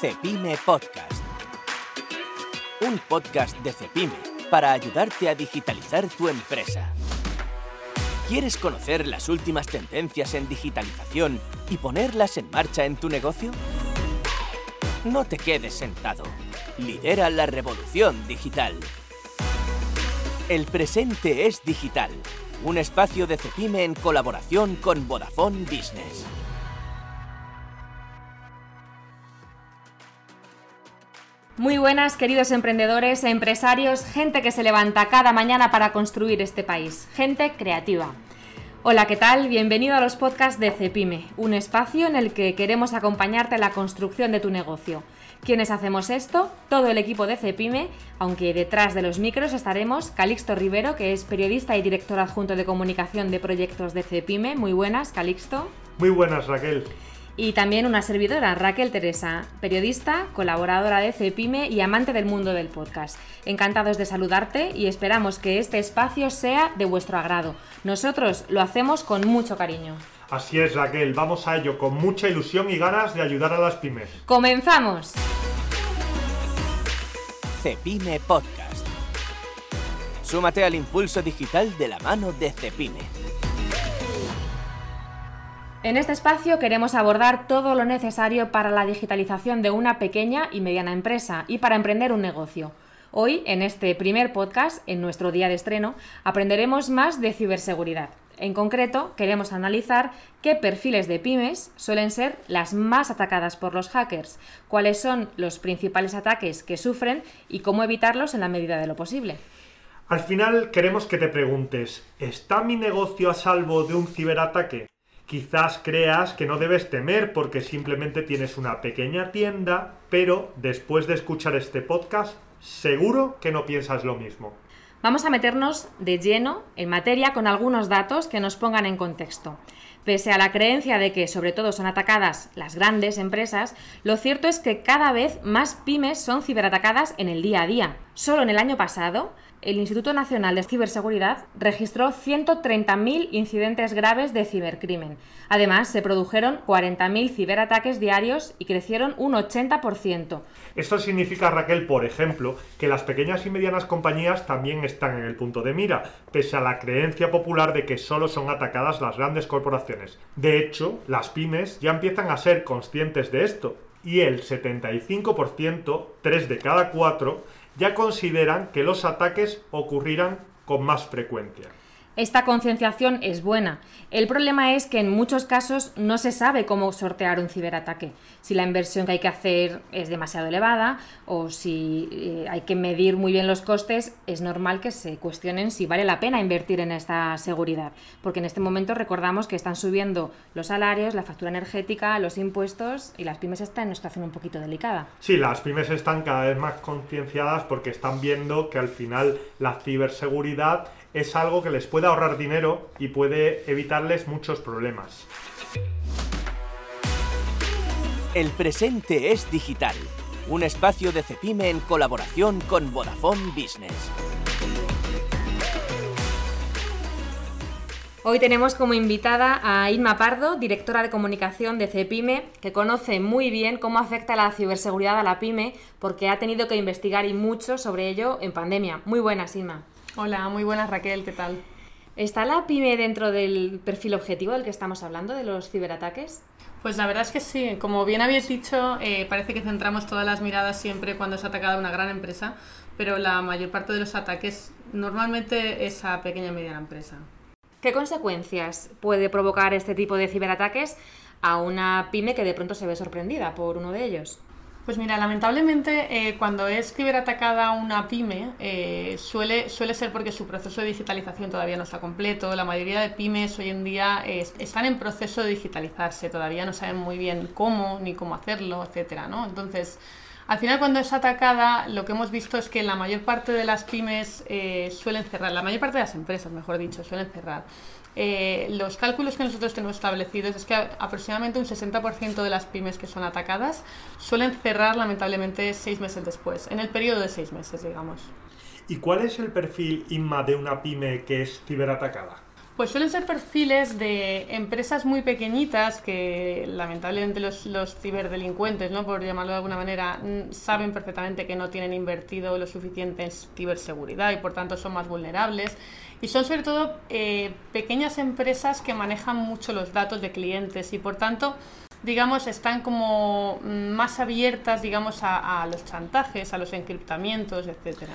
Cepime Podcast. Un podcast de Cepime para ayudarte a digitalizar tu empresa. ¿Quieres conocer las últimas tendencias en digitalización y ponerlas en marcha en tu negocio? No te quedes sentado. Lidera la revolución digital. El presente es digital. Un espacio de Cepime en colaboración con Vodafone Business. Muy buenas, queridos emprendedores, empresarios, gente que se levanta cada mañana para construir este país, gente creativa. Hola, ¿qué tal? Bienvenido a los podcasts de Cepime, un espacio en el que queremos acompañarte en la construcción de tu negocio. ¿Quiénes hacemos esto? Todo el equipo de Cepime, aunque detrás de los micros estaremos Calixto Rivero, que es periodista y director adjunto de comunicación de proyectos de Cepime. Muy buenas, Calixto. Muy buenas, Raquel y también una servidora, Raquel Teresa, periodista, colaboradora de Cepime y amante del mundo del podcast. Encantados de saludarte y esperamos que este espacio sea de vuestro agrado. Nosotros lo hacemos con mucho cariño. Así es, Raquel, vamos a ello con mucha ilusión y ganas de ayudar a las pymes. ¡Comenzamos! Cepime Podcast. Súmate al impulso digital de la mano de Cepime. En este espacio queremos abordar todo lo necesario para la digitalización de una pequeña y mediana empresa y para emprender un negocio. Hoy, en este primer podcast, en nuestro día de estreno, aprenderemos más de ciberseguridad. En concreto, queremos analizar qué perfiles de pymes suelen ser las más atacadas por los hackers, cuáles son los principales ataques que sufren y cómo evitarlos en la medida de lo posible. Al final queremos que te preguntes, ¿está mi negocio a salvo de un ciberataque? Quizás creas que no debes temer porque simplemente tienes una pequeña tienda, pero después de escuchar este podcast, seguro que no piensas lo mismo. Vamos a meternos de lleno en materia con algunos datos que nos pongan en contexto. Pese a la creencia de que sobre todo son atacadas las grandes empresas, lo cierto es que cada vez más pymes son ciberatacadas en el día a día. Solo en el año pasado, el Instituto Nacional de Ciberseguridad registró 130.000 incidentes graves de cibercrimen. Además, se produjeron 40.000 ciberataques diarios y crecieron un 80%. Esto significa, Raquel, por ejemplo, que las pequeñas y medianas compañías también están en el punto de mira, pese a la creencia popular de que solo son atacadas las grandes corporaciones. De hecho, las pymes ya empiezan a ser conscientes de esto, y el 75%, 3 de cada 4, ya consideran que los ataques ocurrirán con más frecuencia. Esta concienciación es buena. El problema es que en muchos casos no se sabe cómo sortear un ciberataque. Si la inversión que hay que hacer es demasiado elevada o si eh, hay que medir muy bien los costes, es normal que se cuestionen si vale la pena invertir en esta seguridad. Porque en este momento recordamos que están subiendo los salarios, la factura energética, los impuestos y las pymes están en una situación un poquito delicada. Sí, las pymes están cada vez más concienciadas porque están viendo que al final la ciberseguridad es algo que les puede ahorrar dinero y puede evitarles muchos problemas. El presente es digital, un espacio de Cepime en colaboración con Vodafone Business. Hoy tenemos como invitada a Inma Pardo, directora de comunicación de Cepime, que conoce muy bien cómo afecta la ciberseguridad a la pyme porque ha tenido que investigar y mucho sobre ello en pandemia. Muy buenas, Inma. Hola, muy buenas Raquel, ¿qué tal? ¿Está la pyme dentro del perfil objetivo del que estamos hablando, de los ciberataques? Pues la verdad es que sí. Como bien habéis dicho, eh, parece que centramos todas las miradas siempre cuando es atacada una gran empresa, pero la mayor parte de los ataques normalmente es a pequeña y mediana empresa. ¿Qué consecuencias puede provocar este tipo de ciberataques a una pyme que de pronto se ve sorprendida por uno de ellos? Pues mira, lamentablemente eh, cuando es ciberatacada una pyme eh, suele, suele ser porque su proceso de digitalización todavía no está completo. La mayoría de pymes hoy en día están en proceso de digitalizarse, todavía no saben muy bien cómo ni cómo hacerlo, etcétera, ¿no? Entonces, al final cuando es atacada, lo que hemos visto es que la mayor parte de las pymes eh, suelen cerrar, la mayor parte de las empresas, mejor dicho, suelen cerrar. Eh, los cálculos que nosotros tenemos establecidos es que aproximadamente un 60% de las pymes que son atacadas suelen cerrar lamentablemente seis meses después, en el periodo de seis meses, digamos. ¿Y cuál es el perfil INMA de una pyme que es ciberatacada? Pues suelen ser perfiles de empresas muy pequeñitas que lamentablemente los, los ciberdelincuentes, ¿no? por llamarlo de alguna manera, saben perfectamente que no tienen invertido lo suficiente en ciberseguridad y por tanto son más vulnerables. Y son sobre todo eh, pequeñas empresas que manejan mucho los datos de clientes y por tanto digamos, están como más abiertas, digamos, a, a, los chantajes, a los encriptamientos, etcétera.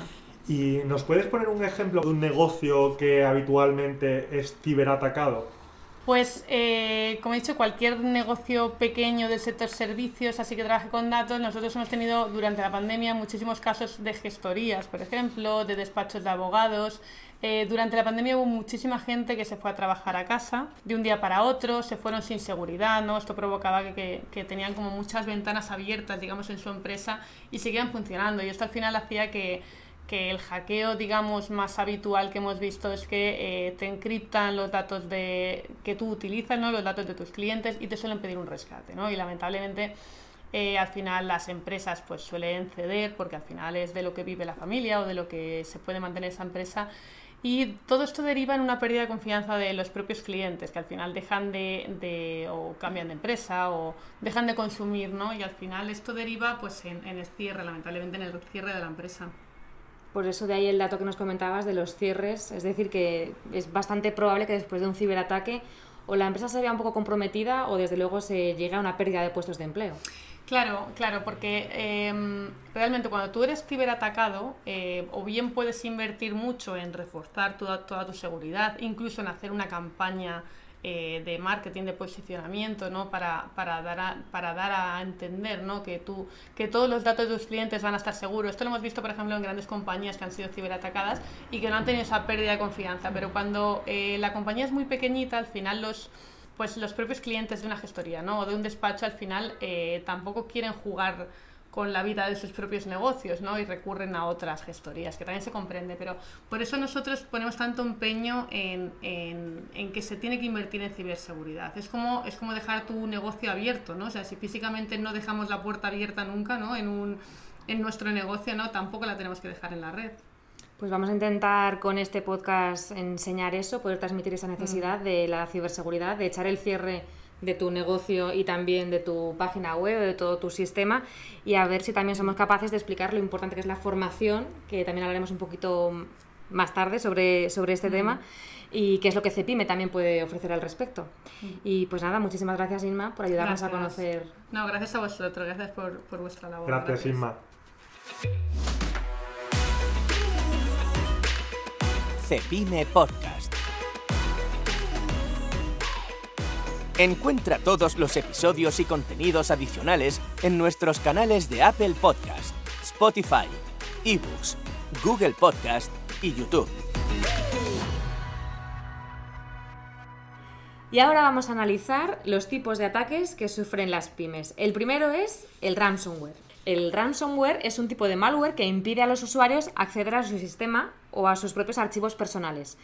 ¿Y nos puedes poner un ejemplo de un negocio que habitualmente es ciberatacado? Pues, eh, como he dicho, cualquier negocio pequeño del sector servicios, así que trabaje con datos, nosotros hemos tenido durante la pandemia muchísimos casos de gestorías, por ejemplo, de despachos de abogados. Eh, durante la pandemia hubo muchísima gente que se fue a trabajar a casa de un día para otro, se fueron sin seguridad, ¿no? Esto provocaba que, que tenían como muchas ventanas abiertas, digamos, en su empresa y seguían funcionando. Y esto al final hacía que que el hackeo, digamos, más habitual que hemos visto es que eh, te encriptan los datos de, que tú utilizas, ¿no? los datos de tus clientes y te suelen pedir un rescate. ¿no? Y lamentablemente eh, al final las empresas pues suelen ceder porque al final es de lo que vive la familia o de lo que se puede mantener esa empresa. Y todo esto deriva en una pérdida de confianza de los propios clientes, que al final dejan de, de o cambian de empresa o dejan de consumir, ¿no? Y al final esto deriva pues en, en el cierre, lamentablemente en el cierre de la empresa. Por eso de ahí el dato que nos comentabas de los cierres, es decir, que es bastante probable que después de un ciberataque o la empresa se vea un poco comprometida o desde luego se llegue a una pérdida de puestos de empleo. Claro, claro, porque em, realmente cuando tú eres ciberatacado, eh, o bien puedes invertir mucho en reforzar toda, toda tu seguridad, incluso en hacer una campaña eh, de marketing, de posicionamiento, ¿no? Para, para, dar a, para dar a entender ¿no? que, tú, que todos los datos de tus clientes van a estar seguros. Esto lo hemos visto, por ejemplo, en grandes compañías que han sido ciberatacadas y que no han tenido esa pérdida de confianza. Pero cuando eh, la compañía es muy pequeñita, al final los pues los propios clientes de una gestoría ¿no? o de un despacho al final eh, tampoco quieren jugar con la vida de sus propios negocios, ¿no? Y recurren a otras gestorías, que también se comprende, pero por eso nosotros ponemos tanto empeño en, en, en, que se tiene que invertir en ciberseguridad. Es como, es como dejar tu negocio abierto, ¿no? O sea, si físicamente no dejamos la puerta abierta nunca, ¿no? En, un, en nuestro negocio, ¿no? Tampoco la tenemos que dejar en la red. Pues vamos a intentar con este podcast enseñar eso, poder transmitir esa necesidad mm. de la ciberseguridad, de echar el cierre de tu negocio y también de tu página web, de todo tu sistema y a ver si también somos capaces de explicar lo importante que es la formación, que también hablaremos un poquito más tarde sobre, sobre este tema y qué es lo que Cepime también puede ofrecer al respecto. Y pues nada, muchísimas gracias Inma por ayudarnos a conocer. No, gracias a vosotros, gracias por, por vuestra labor. Gracias, gracias. Inma. Cepime Podcast. Encuentra todos los episodios y contenidos adicionales en nuestros canales de Apple Podcast, Spotify, eBooks, Google Podcast y YouTube. Y ahora vamos a analizar los tipos de ataques que sufren las pymes. El primero es el ransomware. El ransomware es un tipo de malware que impide a los usuarios acceder a su sistema o a sus propios archivos personales.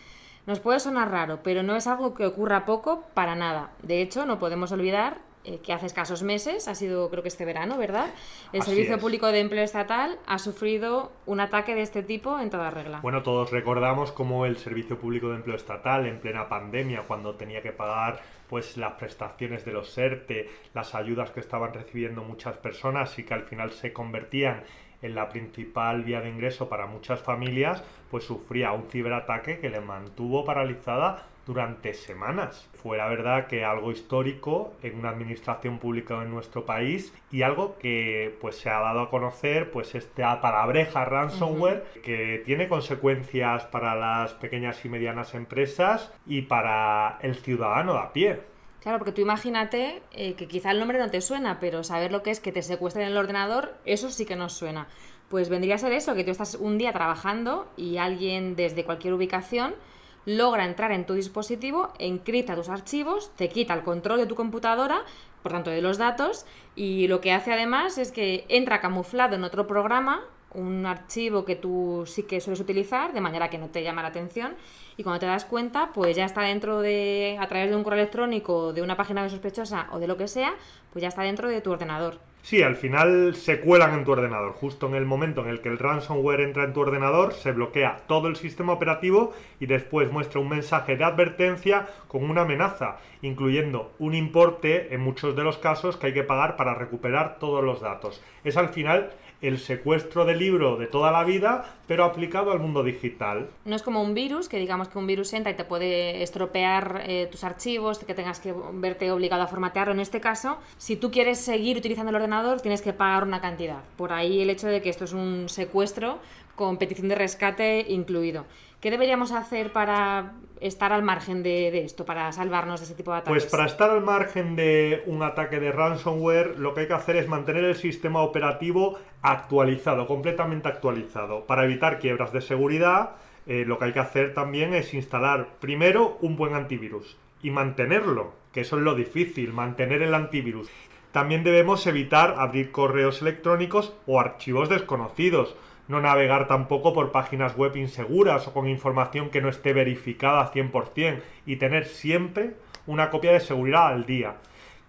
Nos puede sonar raro, pero no es algo que ocurra poco para nada. De hecho, no podemos olvidar eh, que hace escasos meses, ha sido creo que este verano, ¿verdad? El Así Servicio es. Público de Empleo Estatal ha sufrido un ataque de este tipo en toda regla. Bueno, todos recordamos cómo el Servicio Público de Empleo Estatal, en plena pandemia, cuando tenía que pagar pues las prestaciones de los ERTE, las ayudas que estaban recibiendo muchas personas y que al final se convertían en la principal vía de ingreso para muchas familias, pues sufría un ciberataque que le mantuvo paralizada durante semanas. Fue la verdad que algo histórico en una administración pública en nuestro país y algo que pues se ha dado a conocer pues esta palabreja ransomware uh -huh. que tiene consecuencias para las pequeñas y medianas empresas y para el ciudadano de a pie. Claro, porque tú imagínate eh, que quizá el nombre no te suena, pero saber lo que es que te secuestren el ordenador, eso sí que nos suena. Pues vendría a ser eso, que tú estás un día trabajando y alguien desde cualquier ubicación logra entrar en tu dispositivo, encripta tus archivos, te quita el control de tu computadora, por tanto de los datos, y lo que hace además es que entra camuflado en otro programa, un archivo que tú sí que sueles utilizar, de manera que no te llama la atención, y cuando te das cuenta, pues ya está dentro de, a través de un correo electrónico, de una página sospechosa o de lo que sea, pues ya está dentro de tu ordenador. Sí, al final se cuelan en tu ordenador. Justo en el momento en el que el ransomware entra en tu ordenador, se bloquea todo el sistema operativo y después muestra un mensaje de advertencia con una amenaza, incluyendo un importe en muchos de los casos que hay que pagar para recuperar todos los datos. Es al final el secuestro del libro de toda la vida, pero aplicado al mundo digital. No es como un virus, que digamos que un virus entra y te puede estropear eh, tus archivos, que tengas que verte obligado a formatearlo. En este caso, si tú quieres seguir utilizando el ordenador, tienes que pagar una cantidad. Por ahí el hecho de que esto es un secuestro con petición de rescate incluido. ¿Qué deberíamos hacer para estar al margen de, esto, para salvarnos de ese tipo de ataques? Pues para estar al margen de un ataque de ransomware, lo que hay que hacer es mantener el sistema operativo actualizado, completamente actualizado. Para evitar quiebras de seguridad, eh, lo que hay que hacer también es instalar primero un buen antivirus y mantenerlo, que eso es lo difícil, mantener el antivirus. También debemos evitar abrir correos electrónicos o archivos desconocidos no navegar tampoco por páginas web inseguras o con información que no esté verificada 100% y tener siempre una copia de seguridad al día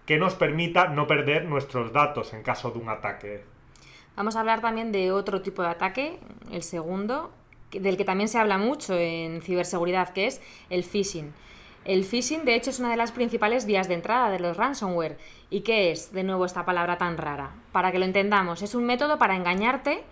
que nos permita no perder nuestros datos en caso de un ataque. Vamos a hablar también de otro tipo de ataque, el segundo, del que también se habla mucho en ciberseguridad, que es el phishing. El phishing, de hecho, es una de las principales vías de entrada de los ransomware. ¿Y qué es, de nuevo, esta palabra tan rara? Para que lo entendamos, es un método para engañarte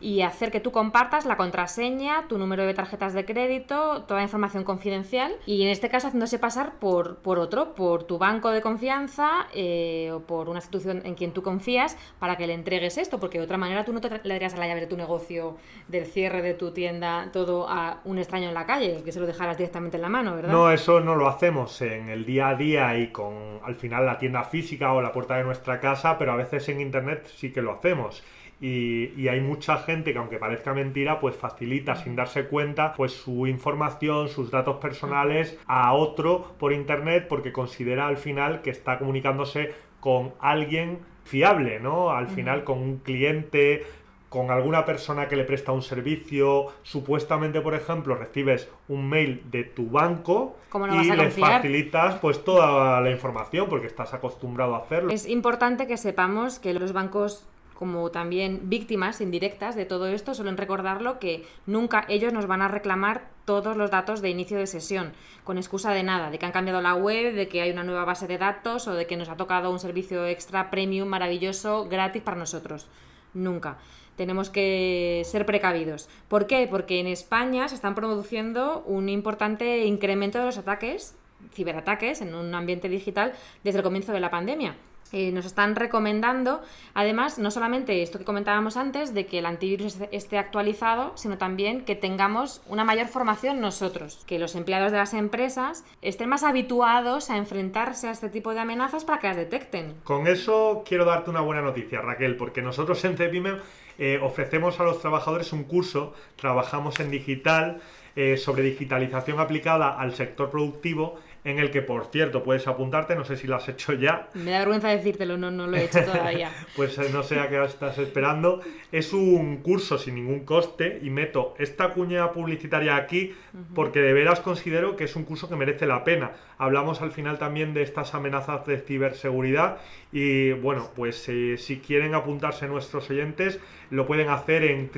y hacer que tú compartas la contraseña, tu número de tarjetas de crédito, toda información confidencial y en este caso haciéndose pasar por, por otro, por tu banco de confianza eh, o por una institución en quien tú confías para que le entregues esto, porque de otra manera tú no te le darías a la llave de tu negocio, del cierre de tu tienda, todo a un extraño en la calle, que se lo dejaras directamente en la mano, ¿verdad? No, eso no lo hacemos en el día a día y con al final la tienda física o la puerta de nuestra casa, pero a veces en internet sí que lo hacemos. Y, hay mucha gente que aunque parezca mentira, pues facilita sin darse cuenta pues su información, sus datos personales a otro por internet porque considera al final que está comunicándose con alguien fiable, ¿no? Al final con un cliente, con alguna persona que le presta un servicio, supuestamente, por ejemplo, recibes un mail de tu banco y le facilitas pues toda la información porque estás acostumbrado a hacerlo. Es importante que sepamos que los bancos como también víctimas indirectas de todo esto, suelen recordarlo que nunca ellos nos van a reclamar todos los datos de inicio de sesión, con excusa de nada, de que han cambiado la web, de que hay una nueva base de datos o de que nos ha tocado un servicio extra premium maravilloso gratis para nosotros. Nunca. Tenemos que ser precavidos. ¿Por qué? Porque en España se están produciendo un importante incremento de los ataques, ciberataques, en un ambiente digital desde el comienzo de la pandemia. Eh, nos están recomendando, además, no solamente esto que comentábamos antes, de que el antivirus esté actualizado, sino también que tengamos una mayor formación nosotros, que los empleados de las empresas estén más habituados a enfrentarse a este tipo de amenazas para que las detecten. Con eso quiero darte una buena noticia, Raquel, porque nosotros en Cepime eh, ofrecemos a los trabajadores un curso, trabajamos en digital, eh, sobre digitalización aplicada al sector productivo en el que, por cierto, puedes apuntarte, no sé si lo has hecho ya. Me da vergüenza decírtelo, no, no lo he hecho todavía. pues eh, no sé a qué estás esperando. Es un curso sin ningún coste y meto esta cuña publicitaria aquí porque de veras considero que es un curso que merece la pena. Hablamos al final también de estas amenazas de ciberseguridad y bueno, pues eh, si quieren apuntarse nuestros oyentes, lo pueden hacer en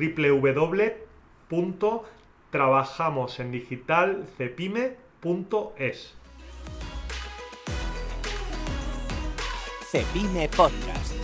www.trabajamosendigitalcepime.es. Cepime Podcast.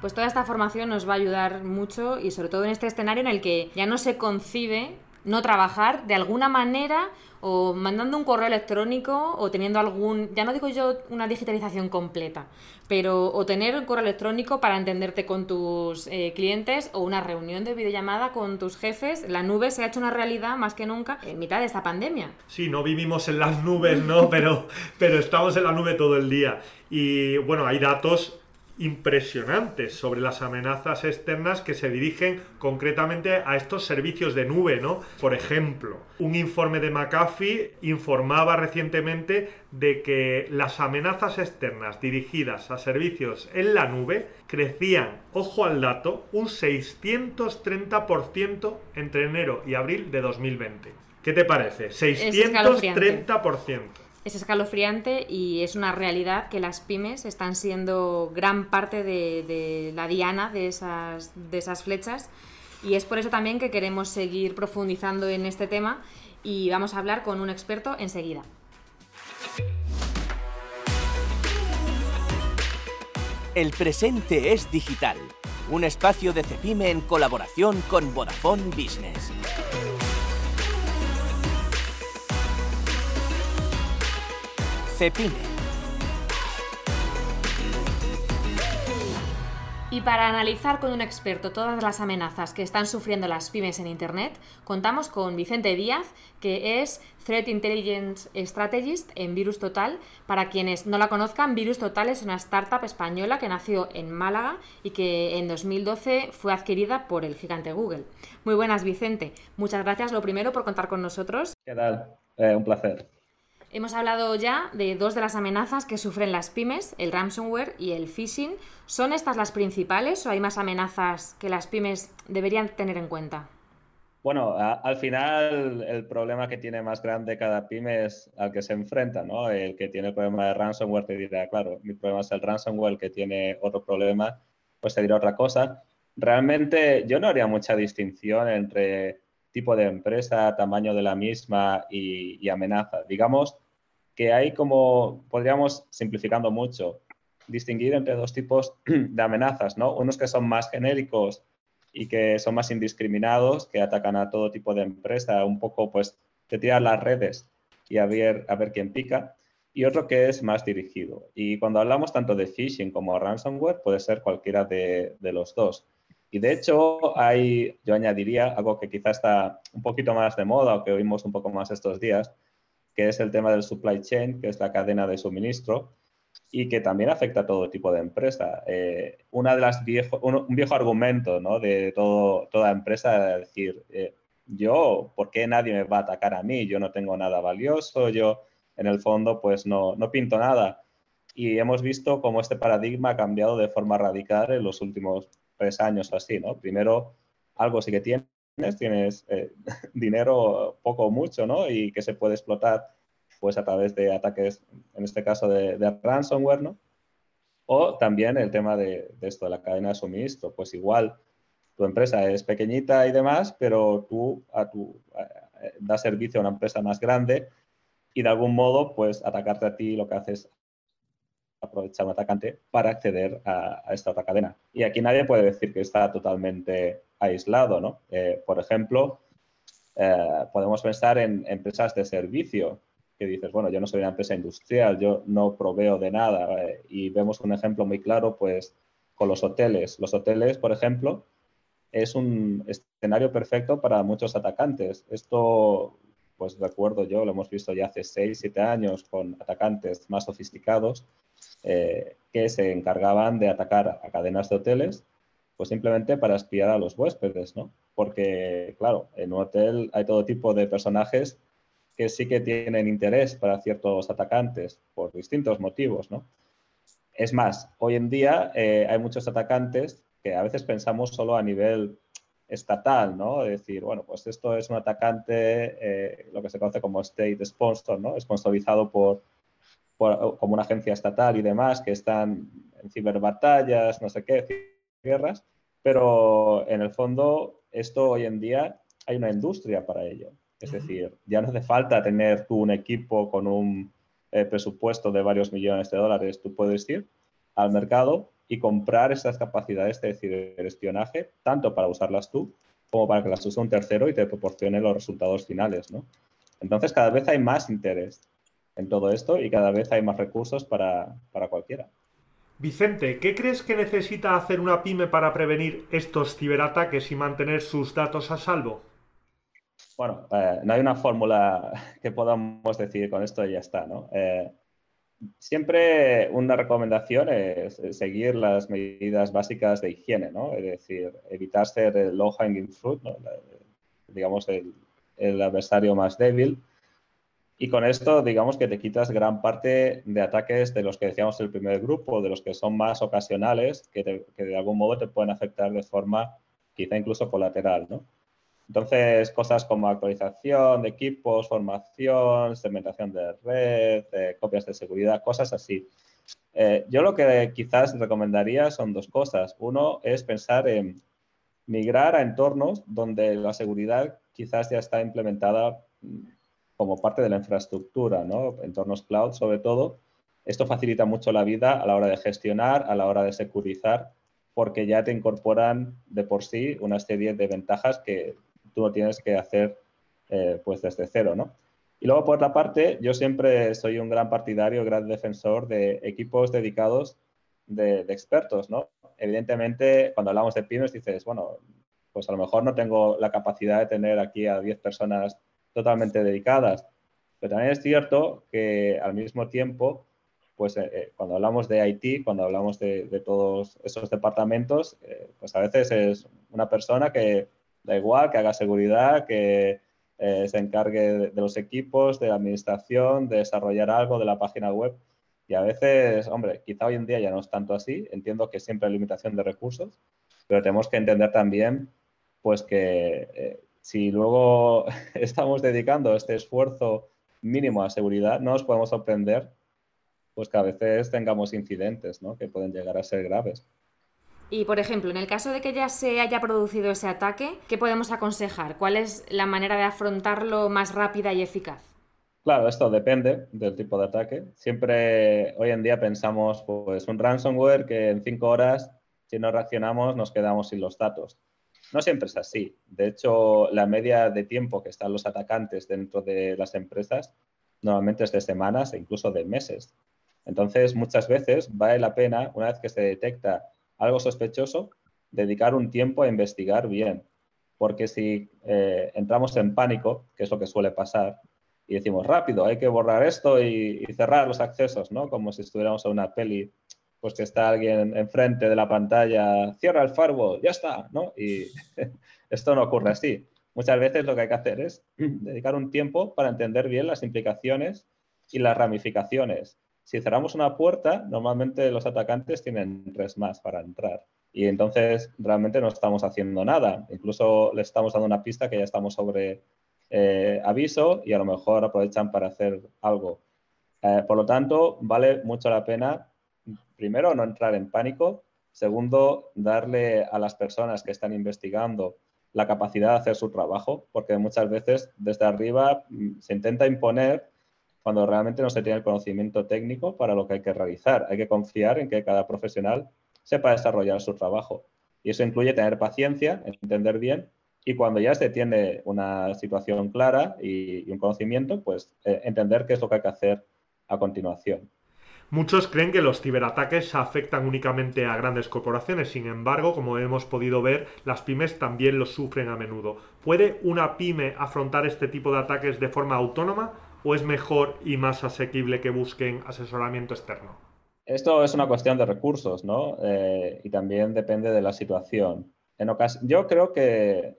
Pues toda esta formación nos va a ayudar mucho y sobre todo en este escenario en el que ya no se concibe no trabajar de alguna manera o mandando un correo electrónico o teniendo algún, ya no digo yo una digitalización completa, pero o tener un correo electrónico para entenderte con tus eh, clientes o una reunión de videollamada con tus jefes. La nube se ha hecho una realidad más que nunca en mitad de esta pandemia. Sí, no vivimos en las nubes, ¿no? pero, pero estamos en la nube todo el día. Y bueno, hay datos impresionantes sobre las amenazas externas que se dirigen concretamente a estos servicios de nube, ¿no? Por ejemplo, un informe de McAfee informaba recientemente de que las amenazas externas dirigidas a servicios en la nube crecían, ojo al dato, un 630% entre enero y abril de 2020. ¿Qué te parece? 630%. Es escalofriante y es una realidad que las pymes están siendo gran parte de, la diana de esas, de esas flechas y es por eso también que queremos seguir profundizando en este tema y vamos a hablar con un experto enseguida. El presente es digital, un espacio de Cepime en colaboración con Vodafone Business. Cepime Y para analizar con un experto todas las amenazas que están sufriendo las pymes en Internet, contamos con Vicente Díaz, que es Threat Intelligence Strategist en Virus Total. Para quienes no la conozcan, Virus Total es una startup española que nació en Málaga y que en 2012 fue adquirida por el gigante Google. Muy buenas, Vicente. Muchas gracias, lo primero, por contar con nosotros. ¿Qué tal? Eh, un placer. Hemos hablado ya de dos de las amenazas que sufren las pymes, el ransomware y el phishing. ¿Son estas las principales o hay más amenazas que las pymes deberían tener en cuenta? Bueno, al final el problema que tiene más grande cada pyme es al que se enfrenta, ¿no? El que tiene el problema de ransomware te dirá, claro, mi problema es el ransomware, el que tiene otro problema, pues te dirá otra cosa. Realmente yo no haría mucha distinción entre tipo de empresa, tamaño de la misma y, amenaza. Digamos, que hay como, podríamos, simplificando mucho, distinguir entre dos tipos de amenazas, ¿no? Unos que son más genéricos y que son más indiscriminados, que atacan a todo tipo de empresa, un poco pues te tiran las redes y a ver, a ver quién pica, y otro que es más dirigido. Y cuando hablamos tanto de phishing como ransomware, puede ser cualquiera de los dos. Y de hecho, hay, yo añadiría algo que quizás está un poquito más de moda o que oímos un poco más estos días, que es el tema del supply chain, que es la cadena de suministro y que también afecta a todo tipo de empresa. Eh, una de las viejo, un, viejo argumento ¿no? de todo, toda empresa es decir, eh, yo, ¿por qué nadie me va a atacar a mí? Yo no tengo nada valioso, yo en el fondo pues no, no pinto nada. Y hemos visto cómo este paradigma ha cambiado de forma radical en los últimos tres años o así, ¿no? Primero, algo sí que tiene tienes eh, dinero poco o mucho, ¿no? Y que se puede explotar pues a través de ataques, en este caso de, ransomware, ¿no? O también el tema de, esto, de la cadena de suministro. Pues igual, tu empresa es pequeñita y demás, pero tú a tu, das servicio a una empresa más grande y de algún modo, pues atacarte a ti lo que haces aprovechar un atacante para acceder a, esta otra cadena. Y aquí nadie puede decir que está totalmente aislado, ¿no? Eh, por ejemplo, eh, podemos pensar en empresas de servicio, que dices, bueno, yo no soy una empresa industrial, yo no proveo de nada. Eh, y vemos un ejemplo muy claro, pues, con los hoteles. Los hoteles, por ejemplo, es un escenario perfecto para muchos atacantes. Esto, pues recuerdo yo, lo hemos visto ya hace 6, 7 años con atacantes más sofisticados eh, que se encargaban de atacar a cadenas de hoteles, pues simplemente para espiar a los huéspedes, ¿no? Porque, claro, en un hotel hay todo tipo de personajes que sí que tienen interés para ciertos atacantes por distintos motivos, ¿no? Es más, hoy en día eh, hay muchos atacantes que a veces pensamos solo a nivel estatal, ¿no? Es decir, bueno, pues esto es un atacante, eh, lo que se conoce como state sponsor, ¿no? Sponsorizado por, como una agencia estatal y demás, que están en ciberbatallas, no sé qué, guerras, pero en el fondo esto hoy en día hay una industria para ello. Es decir, ya no hace falta tener tú un equipo con un eh, presupuesto de varios millones de dólares. Tú puedes ir al mercado y comprar esas capacidades de ciberespionaje, tanto para usarlas tú como para que las use un tercero y te proporcione los resultados finales. ¿no? Entonces, cada vez hay más interés en todo esto y cada vez hay más recursos para, cualquiera. Vicente, ¿qué crees que necesita hacer una pyme para prevenir estos ciberataques y mantener sus datos a salvo? Bueno, eh, no hay una fórmula que podamos decir con esto y ya está, ¿no? Eh, siempre una recomendación es seguir las medidas básicas de higiene, ¿no? Es decir, evitar ser el low hanging fruit, digamos el, el adversario más débil, y con esto, digamos que te quitas gran parte de ataques de los que decíamos el primer grupo, de los que son más ocasionales, que, de algún modo te pueden afectar de forma quizá incluso colateral, ¿no? Entonces, cosas como actualización de equipos, formación, segmentación de red, copias de seguridad, cosas así. Eh, yo lo que quizás recomendaría son dos cosas. Uno es pensar en migrar a entornos donde la seguridad quizás ya está implementada mm, como parte de la infraestructura, ¿no? Entornos cloud sobre todo. Esto facilita mucho la vida a la hora de gestionar, a la hora de securizar, porque ya te incorporan de por sí una serie de ventajas que tú no tienes que hacer eh, pues desde cero, ¿no? Y luego, por otra parte, yo siempre soy un gran partidario, gran defensor de equipos dedicados de, expertos, ¿no? Evidentemente, cuando hablamos de pymes, dices, bueno, pues a lo mejor no tengo la capacidad de tener aquí a 10 personas totalmente dedicadas, pero también es cierto que al mismo tiempo, pues eh, eh, cuando hablamos de IT, cuando hablamos de, todos esos departamentos, pues a veces es una persona que da igual, que haga seguridad, que eh, se encargue de, los equipos, de la administración, de desarrollar algo de la página web. Y a veces, hombre, quizá hoy en día ya no es tanto así. Entiendo que siempre hay limitación de recursos, pero tenemos que entender también, pues que eh, si luego estamos dedicando este esfuerzo mínimo a seguridad, no nos podemos sorprender, pues que a veces tengamos incidentes, ¿no? Que pueden llegar a ser graves. Y, por ejemplo, en el caso de que ya se haya producido ese ataque, ¿qué podemos aconsejar? ¿Cuál es la manera de afrontarlo más rápida y eficaz? Claro, esto depende del tipo de ataque. Siempre hoy en día pensamos, pues, un ransomware que en cinco horas, si no reaccionamos, nos quedamos sin los datos. No siempre es así. De hecho, la media de tiempo que están los atacantes dentro de las empresas normalmente es de semanas e incluso de meses. Entonces, muchas veces vale la pena, una vez que se detecta algo sospechoso, dedicar un tiempo a investigar bien. Porque si eh, entramos en pánico, que es lo que suele pasar, y decimos rápido, hay que borrar esto y, cerrar los accesos, ¿no? Como si estuviéramos en una peli, pues que está alguien enfrente de la pantalla, cierra el firewall, ya está, ¿no? Y esto no ocurre así. Muchas veces lo que hay que hacer es dedicar un tiempo para entender bien las implicaciones y las ramificaciones si cerramos una puerta, normalmente los atacantes tienen tres más para entrar. Y entonces realmente no estamos haciendo nada. Incluso le estamos dando una pista que ya estamos sobre eh, aviso y a lo mejor aprovechan para hacer algo. Eh, por lo tanto, vale mucho la pena, primero, no entrar en pánico. Segundo, darle a las personas que están investigando la capacidad de hacer su trabajo, porque muchas veces desde arriba mm, se intenta imponer cuando realmente no se tiene el conocimiento técnico para lo que hay que realizar. Hay que confiar en que cada profesional sepa desarrollar su trabajo. Y eso incluye tener paciencia, entender bien y cuando ya se tiene una situación clara y, un conocimiento, pues eh, entender qué es lo que hay que hacer a continuación. Muchos creen que los ciberataques afectan únicamente a grandes corporaciones, sin embargo, como hemos podido ver, las pymes también los sufren a menudo. ¿Puede una pyme afrontar este tipo de ataques de forma autónoma o es mejor y más asequible que busquen asesoramiento externo? Esto es una cuestión de recursos, ¿no? Eh, y también depende de la situación. En yo creo que,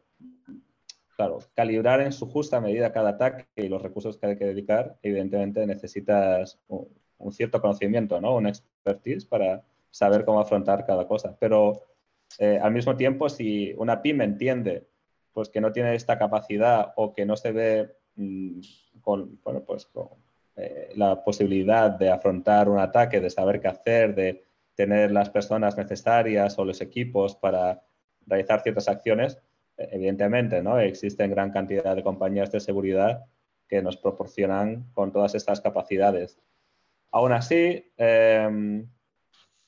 claro, calibrar en su justa medida cada ataque y los recursos que hay que dedicar, evidentemente necesitas un, cierto conocimiento, ¿no? Un expertise para saber cómo afrontar cada cosa. Pero eh, al mismo tiempo, si una pyme entiende pues, que no tiene esta capacidad o que no se ve mm, con, bueno, pues, con eh, la posibilidad de afrontar un ataque, de saber qué hacer, de tener las personas necesarias o los equipos para realizar ciertas acciones, eh, evidentemente, ¿no? Existen gran cantidad de compañías de seguridad que nos proporcionan con todas estas capacidades. Aún así, em,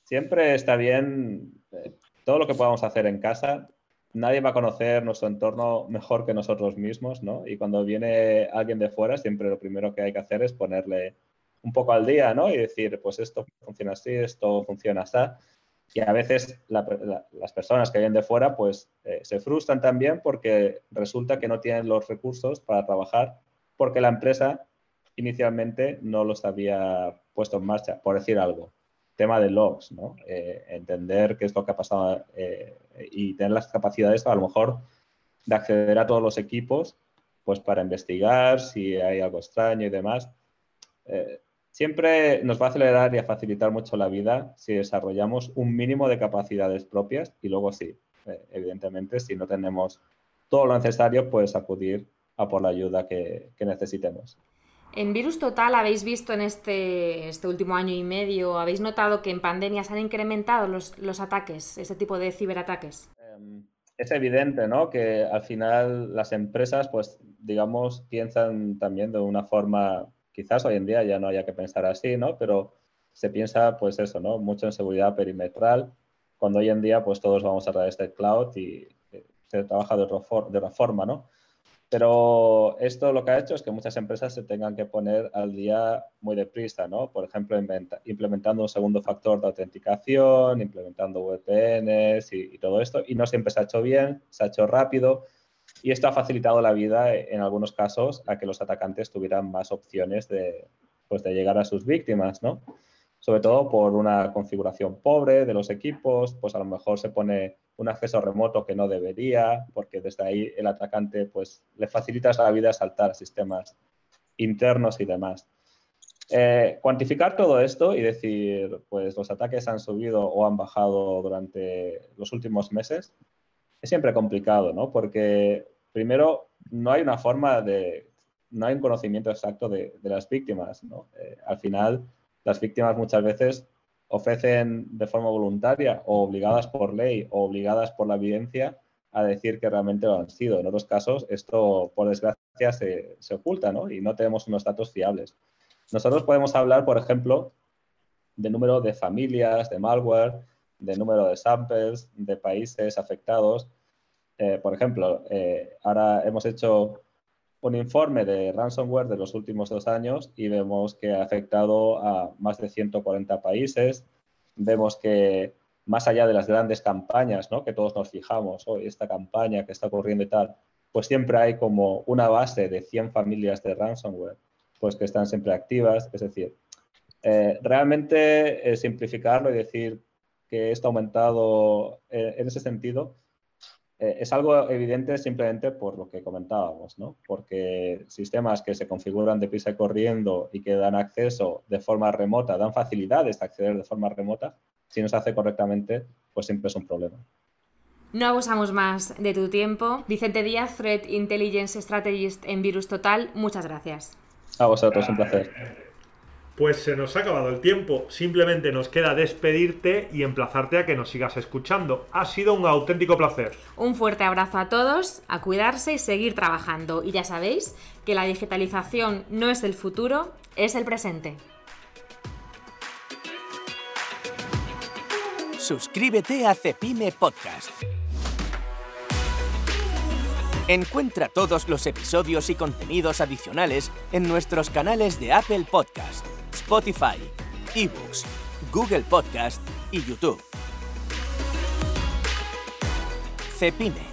siempre está bien eh, todo lo que podamos hacer en casa nadie va a conocer nuestro entorno mejor que nosotros mismos, ¿no? Y cuando viene alguien de fuera, siempre lo primero que hay que hacer es ponerle un poco al día, ¿no? Y decir, pues esto funciona así, esto funciona así. Y a veces las personas que vienen de fuera, pues eh, se frustran también porque resulta que no tienen los recursos para trabajar porque la empresa inicialmente no los había puesto en marcha, por decir algo tema de logs, ¿no? Eh, entender qué es lo que ha pasado eh, y tener las capacidades a lo mejor de acceder a todos los equipos, pues para investigar si hay algo extraño y demás. Eh, siempre nos va a acelerar y a facilitar mucho la vida si desarrollamos un mínimo de capacidades propias y luego sí, evidentemente, si no tenemos todo lo necesario, pues acudir a por la ayuda que, necesitemos. En Virus Total habéis visto en este, este, último año y medio, habéis notado que en pandemia se han incrementado los, los ataques, este tipo de ciberataques. Em, es evidente, ¿no? Que al final las empresas, pues, digamos, piensan también de una forma, quizás hoy en día ya no haya que pensar así, ¿no? Pero se piensa, pues eso, ¿no? Mucho en seguridad perimetral, cuando hoy en día, pues, todos vamos a través del cloud y eh, se trabaja de, de otra forma, ¿no? Pero esto lo que ha hecho es que muchas empresas se tengan que poner al día muy deprisa, ¿no? Por ejemplo, implementando un segundo factor de autenticación, implementando VPNs y, y, todo esto. Y no siempre se ha hecho bien, se ha hecho rápido. Y esto ha facilitado la vida, en algunos casos, a que los atacantes tuvieran más opciones de, pues, de llegar a sus víctimas, ¿no? Sobre todo por una configuración pobre de los equipos, pues a lo mejor se pone un acceso remoto que no debería, porque desde ahí el atacante pues, le facilita la vida saltar sistemas internos y demás. Eh, cuantificar todo esto y decir, pues los ataques han subido o han bajado durante los últimos meses, es siempre complicado, ¿no? Porque primero no hay una forma de, no hay un conocimiento exacto de, las víctimas, ¿no? Eh, al final, las víctimas muchas veces ofrecen de forma voluntaria o obligadas por ley o obligadas por la evidencia a decir que realmente lo han sido. En otros casos, esto, por desgracia, se, se oculta ¿no? y no tenemos unos datos fiables. Nosotros podemos hablar, por ejemplo, de número de familias, de malware, de número de samples, de países afectados. Eh, por ejemplo, eh, ahora hemos hecho un informe de ransomware de los últimos dos años y vemos que ha afectado a más de 140 países. Vemos que más allá de las grandes campañas, ¿no? que todos nos fijamos, hoy esta campaña que está ocurriendo y tal, pues siempre hay como una base de 100 familias de ransomware, pues que están siempre activas. Es decir, eh, realmente simplificarlo y decir que esto ha aumentado eh, en ese sentido eh, es algo evidente simplemente por lo que comentábamos, ¿no? Porque sistemas que se configuran de prisa y corriendo y que dan acceso de forma remota, dan facilidades de acceder de forma remota, si no se hace correctamente, pues siempre es un problema. No abusamos más de tu tiempo. Vicente Díaz, Threat Intelligence Strategist en Virus Total, muchas gracias. A vosotros, un placer. Pues se nos ha acabado el tiempo, simplemente nos queda despedirte y emplazarte a que nos sigas escuchando. Ha sido un auténtico placer. Un fuerte abrazo a todos, a cuidarse y seguir trabajando. Y ya sabéis que la digitalización no es el futuro, es el presente. Suscríbete a Cepime Podcast. Encuentra todos los episodios y contenidos adicionales en nuestros canales de Apple Podcast Spotify, eBooks, Google Podcast y YouTube. Cepime